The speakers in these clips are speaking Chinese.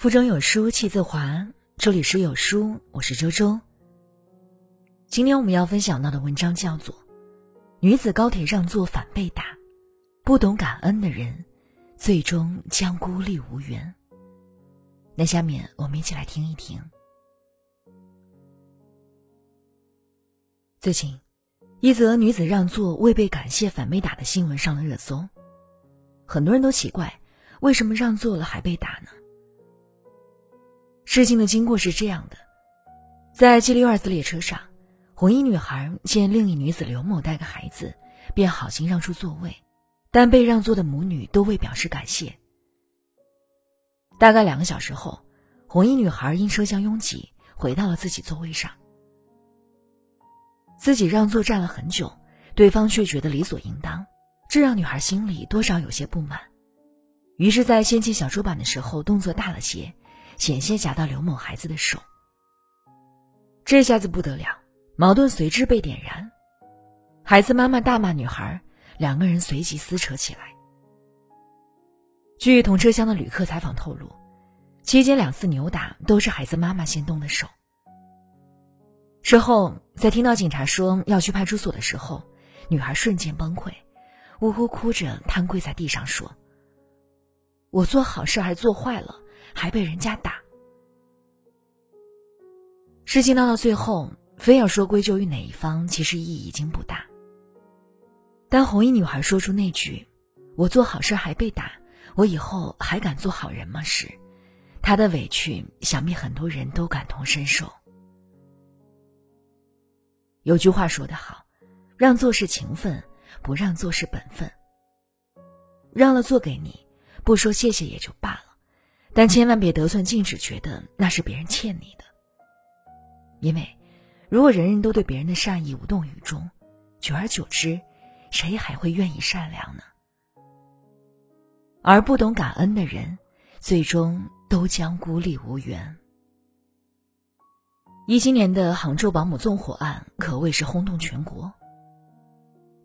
腹中有书气自华，这里是有书，我是周周。今天我们要分享到的文章叫做《女子高铁让座反被打，不懂感恩的人，最终将孤立无援》。那下面我们一起来听一听。最近，一则女子让座未被感谢反被打的新闻上了热搜，很多人都奇怪，为什么让座了还被打呢？事情的经过是这样的：在 G 六二四列车上，红衣女孩见另一女子刘某带个孩子，便好心让出座位，但被让座的母女都未表示感谢。大概两个小时后，红衣女孩因车厢拥挤回到了自己座位上，自己让座站了很久，对方却觉得理所应当，这让女孩心里多少有些不满，于是，在掀起小桌板的时候，动作大了些。险些夹到刘某孩子的手，这下子不得了，矛盾随之被点燃。孩子妈妈大骂女孩，两个人随即撕扯起来。据同车厢的旅客采访透露，期间两次扭打都是孩子妈妈先动的手。之后，在听到警察说要去派出所的时候，女孩瞬间崩溃，呜呜哭着瘫跪在地上说：“我做好事还做坏了。”还被人家打，事情闹到最后，非要说归咎于哪一方，其实意义已经不大。当红衣女孩说出那句“我做好事还被打，我以后还敢做好人吗？”时，她的委屈，想必很多人都感同身受。有句话说得好：“让座是情分，不让座是本分。”让了座给你，不说谢谢也就罢了。但千万别得寸进尺，觉得那是别人欠你的。因为，如果人人都对别人的善意无动于衷，久而久之，谁还会愿意善良呢？而不懂感恩的人，最终都将孤立无援。一七年的杭州保姆纵火案可谓是轰动全国。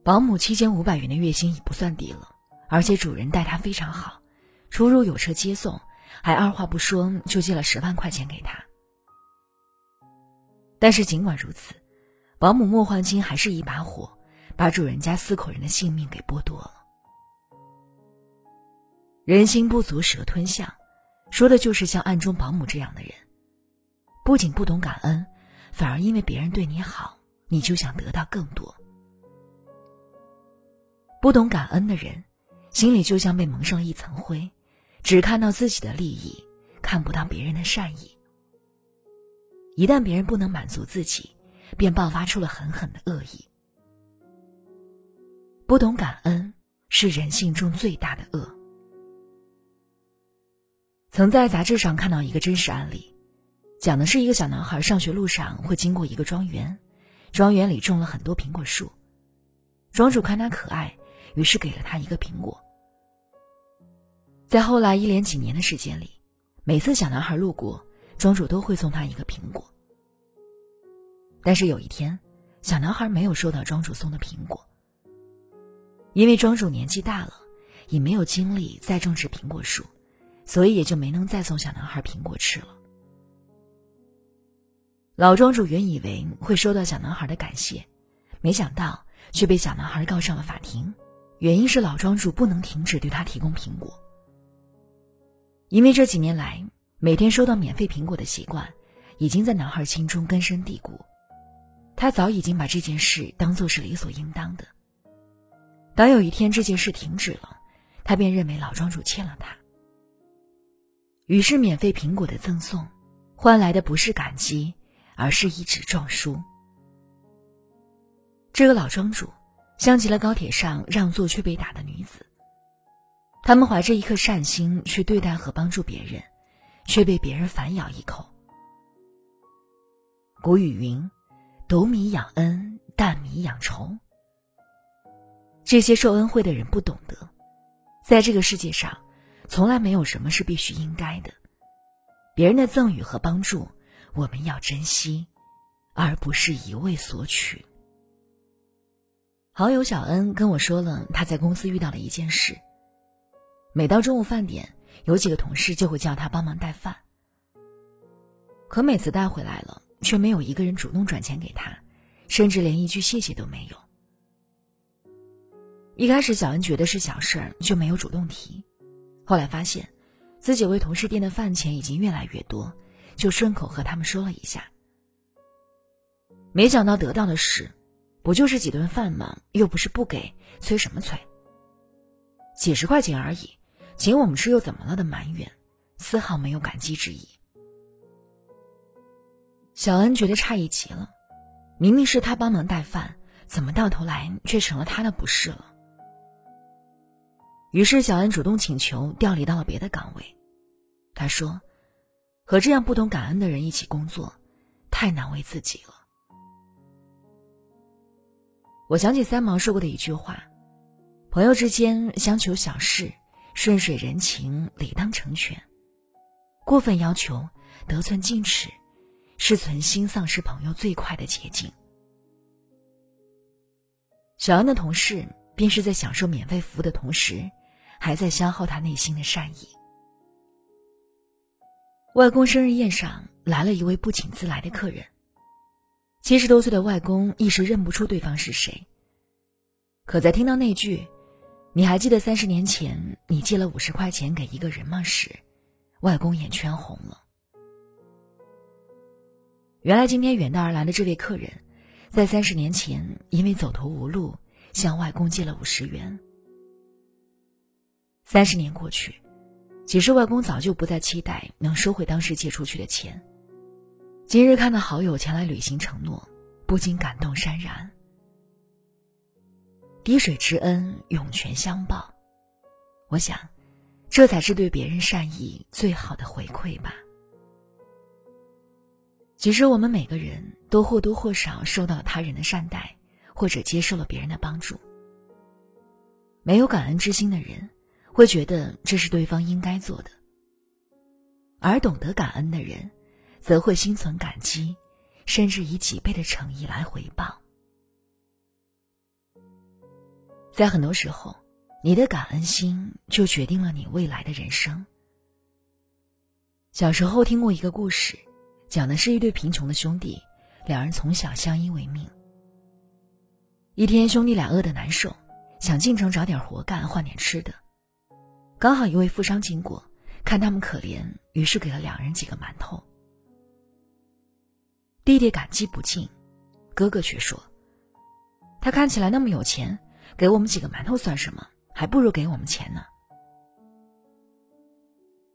保姆七千五百元的月薪已不算低了，而且主人待她非常好，出入有车接送。还二话不说就借了十万块钱给他，但是尽管如此，保姆莫焕清还是一把火，把主人家四口人的性命给剥夺了。人心不足蛇吞象，说的就是像暗中保姆这样的人，不仅不懂感恩，反而因为别人对你好，你就想得到更多。不懂感恩的人，心里就像被蒙上一层灰。只看到自己的利益，看不到别人的善意。一旦别人不能满足自己，便爆发出了狠狠的恶意。不懂感恩是人性中最大的恶。曾在杂志上看到一个真实案例，讲的是一个小男孩上学路上会经过一个庄园，庄园里种了很多苹果树，庄主看他可爱，于是给了他一个苹果。在后来一连几年的时间里，每次小男孩路过，庄主都会送他一个苹果。但是有一天，小男孩没有收到庄主送的苹果，因为庄主年纪大了，也没有精力再种植苹果树，所以也就没能再送小男孩苹果吃了。老庄主原以为会收到小男孩的感谢，没想到却被小男孩告上了法庭，原因是老庄主不能停止对他提供苹果。因为这几年来，每天收到免费苹果的习惯，已经在男孩心中根深蒂固。他早已经把这件事当做是理所应当的。当有一天这件事停止了，他便认为老庄主欠了他。于是，免费苹果的赠送，换来的不是感激，而是一纸状书。这个老庄主，像极了高铁上让座却被打的女子。他们怀着一颗善心去对待和帮助别人，却被别人反咬一口。古语云：“斗米养恩，担米养仇。”这些受恩惠的人不懂得，在这个世界上，从来没有什么是必须应该的。别人的赠与和帮助，我们要珍惜，而不是一味索取。好友小恩跟我说了他在公司遇到的一件事。每到中午饭点，有几个同事就会叫他帮忙带饭。可每次带回来了，却没有一个人主动转钱给他，甚至连一句谢谢都没有。一开始小恩觉得是小事儿，就没有主动提。后来发现，自己为同事垫的饭钱已经越来越多，就顺口和他们说了一下。没想到得到的是。不就是几顿饭吗？又不是不给，催什么催？几十块钱而已，请我们吃又怎么了的埋怨，丝毫没有感激之意。小恩觉得诧异极了，明明是他帮忙带饭，怎么到头来却成了他的不是了？于是小恩主动请求调离到了别的岗位。他说：“和这样不懂感恩的人一起工作，太难为自己了。”我想起三毛说过的一句话：“朋友之间相求小事，顺水人情，理当成全；过分要求，得寸进尺，是存心丧失朋友最快的捷径。”小安的同事便是在享受免费服务的同时，还在消耗他内心的善意。外公生日宴上来了一位不请自来的客人。七十多岁的外公一时认不出对方是谁。可在听到那句“你还记得三十年前你借了五十块钱给一个人吗？”时，外公眼圈红了。原来今天远道而来的这位客人，在三十年前因为走投无路，向外公借了五十元。三十年过去，其实外公早就不再期待能收回当时借出去的钱。今日看到好友前来履行承诺，不禁感动潸然。滴水之恩，涌泉相报。我想，这才是对别人善意最好的回馈吧。其实，我们每个人都或多或少受到他人的善待，或者接受了别人的帮助。没有感恩之心的人，会觉得这是对方应该做的；而懂得感恩的人，则会心存感激，甚至以几倍的诚意来回报。在很多时候，你的感恩心就决定了你未来的人生。小时候听过一个故事，讲的是一对贫穷的兄弟，两人从小相依为命。一天，兄弟俩饿得难受，想进城找点活干换点吃的。刚好一位富商经过，看他们可怜，于是给了两人几个馒头。弟弟感激不尽，哥哥却说：“他看起来那么有钱，给我们几个馒头算什么？还不如给我们钱呢。”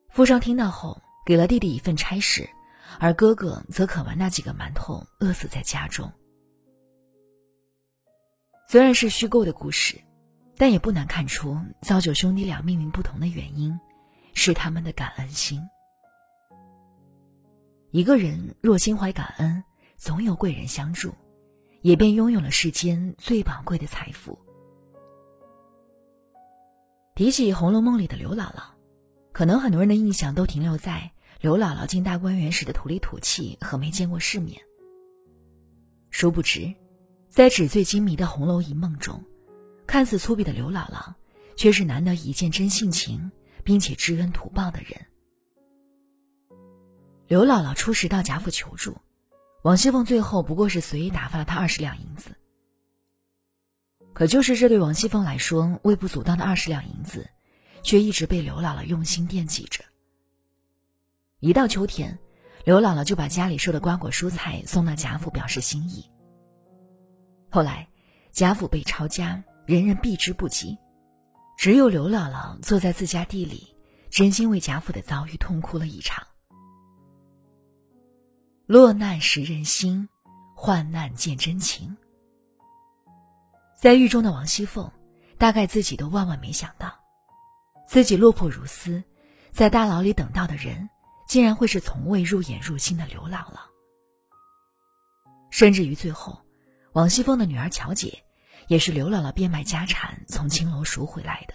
富商听到后，给了弟弟一份差事，而哥哥则啃完那几个馒头，饿死在家中。虽然是虚构的故事，但也不难看出，造就兄弟俩命运不同的原因，是他们的感恩心。一个人若心怀感恩，总有贵人相助，也便拥有了世间最宝贵的财富。提起《红楼梦》里的刘姥姥，可能很多人的印象都停留在刘姥姥进大观园时的土里土气和没见过世面。殊不知，在纸醉金迷的红楼一梦中，看似粗鄙的刘姥姥，却是难得一见真性情并且知恩图报的人。刘姥姥初时到贾府求助，王熙凤最后不过是随意打发了她二十两银子。可就是这对王熙凤来说微不足道的二十两银子，却一直被刘姥姥用心惦记着。一到秋天，刘姥姥就把家里收的瓜果蔬菜送到贾府表示心意。后来，贾府被抄家，人人避之不及，只有刘姥姥坐在自家地里，真心为贾府的遭遇痛哭了一场。落难识人心，患难见真情。在狱中的王熙凤，大概自己都万万没想到，自己落魄如斯，在大牢里等到的人，竟然会是从未入眼入心的刘姥姥。甚至于最后，王熙凤的女儿巧姐，也是刘姥姥变卖家产从青楼赎回来的。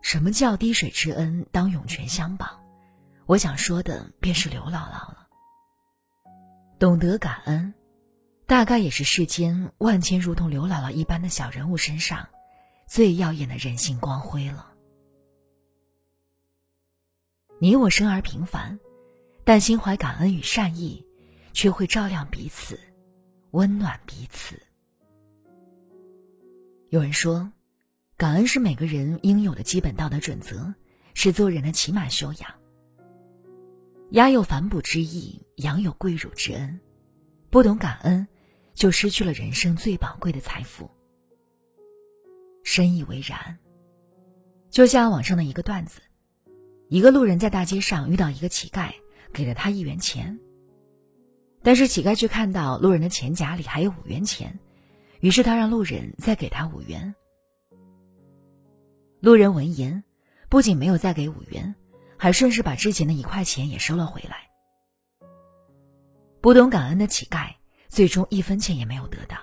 什么叫滴水之恩当涌泉相报？我想说的便是刘姥姥了。懂得感恩，大概也是世间万千如同刘姥姥一般的小人物身上，最耀眼的人性光辉了。你我生而平凡，但心怀感恩与善意，却会照亮彼此，温暖彼此。有人说，感恩是每个人应有的基本道德准则，是做人的起码修养。鸦有反哺之意，羊有跪乳之恩。不懂感恩，就失去了人生最宝贵的财富。深以为然。就像网上的一个段子：一个路人在大街上遇到一个乞丐，给了他一元钱。但是乞丐却看到路人的钱夹里还有五元钱。于是他让路人再给他五元。路人闻言，不仅没有再给五元，还顺势把之前的一块钱也收了回来。不懂感恩的乞丐，最终一分钱也没有得到。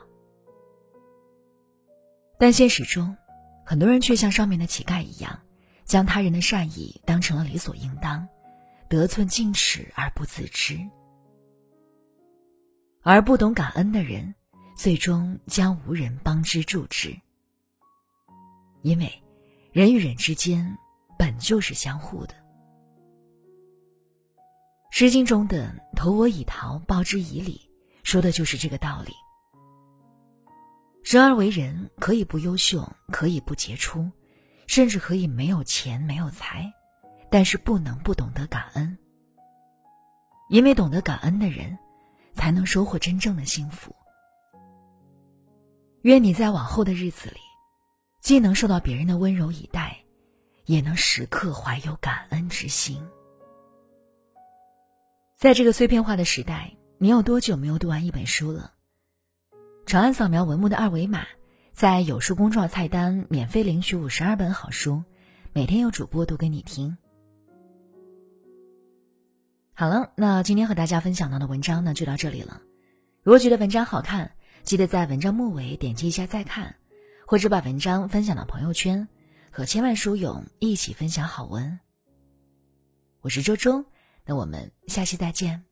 但现实中，很多人却像上面的乞丐一样，将他人的善意当成了理所应当，得寸进尺而不自知。而不懂感恩的人。最终将无人帮之助之，因为人与人之间本就是相互的。《诗经》中的“投我以桃，报之以李”说的就是这个道理。生而为人，可以不优秀，可以不杰出，甚至可以没有钱、没有财，但是不能不懂得感恩。因为懂得感恩的人，才能收获真正的幸福。愿你在往后的日子里，既能受到别人的温柔以待，也能时刻怀有感恩之心。在这个碎片化的时代，你有多久没有读完一本书了？长按扫描文末的二维码，在有书公众号菜单免费领取五十二本好书，每天有主播读给你听。好了，那今天和大家分享到的文章呢，就到这里了。如果觉得文章好看，记得在文章末尾点击一下再看，或者把文章分享到朋友圈，和千万书友一起分享好文。我是周周，那我们下期再见。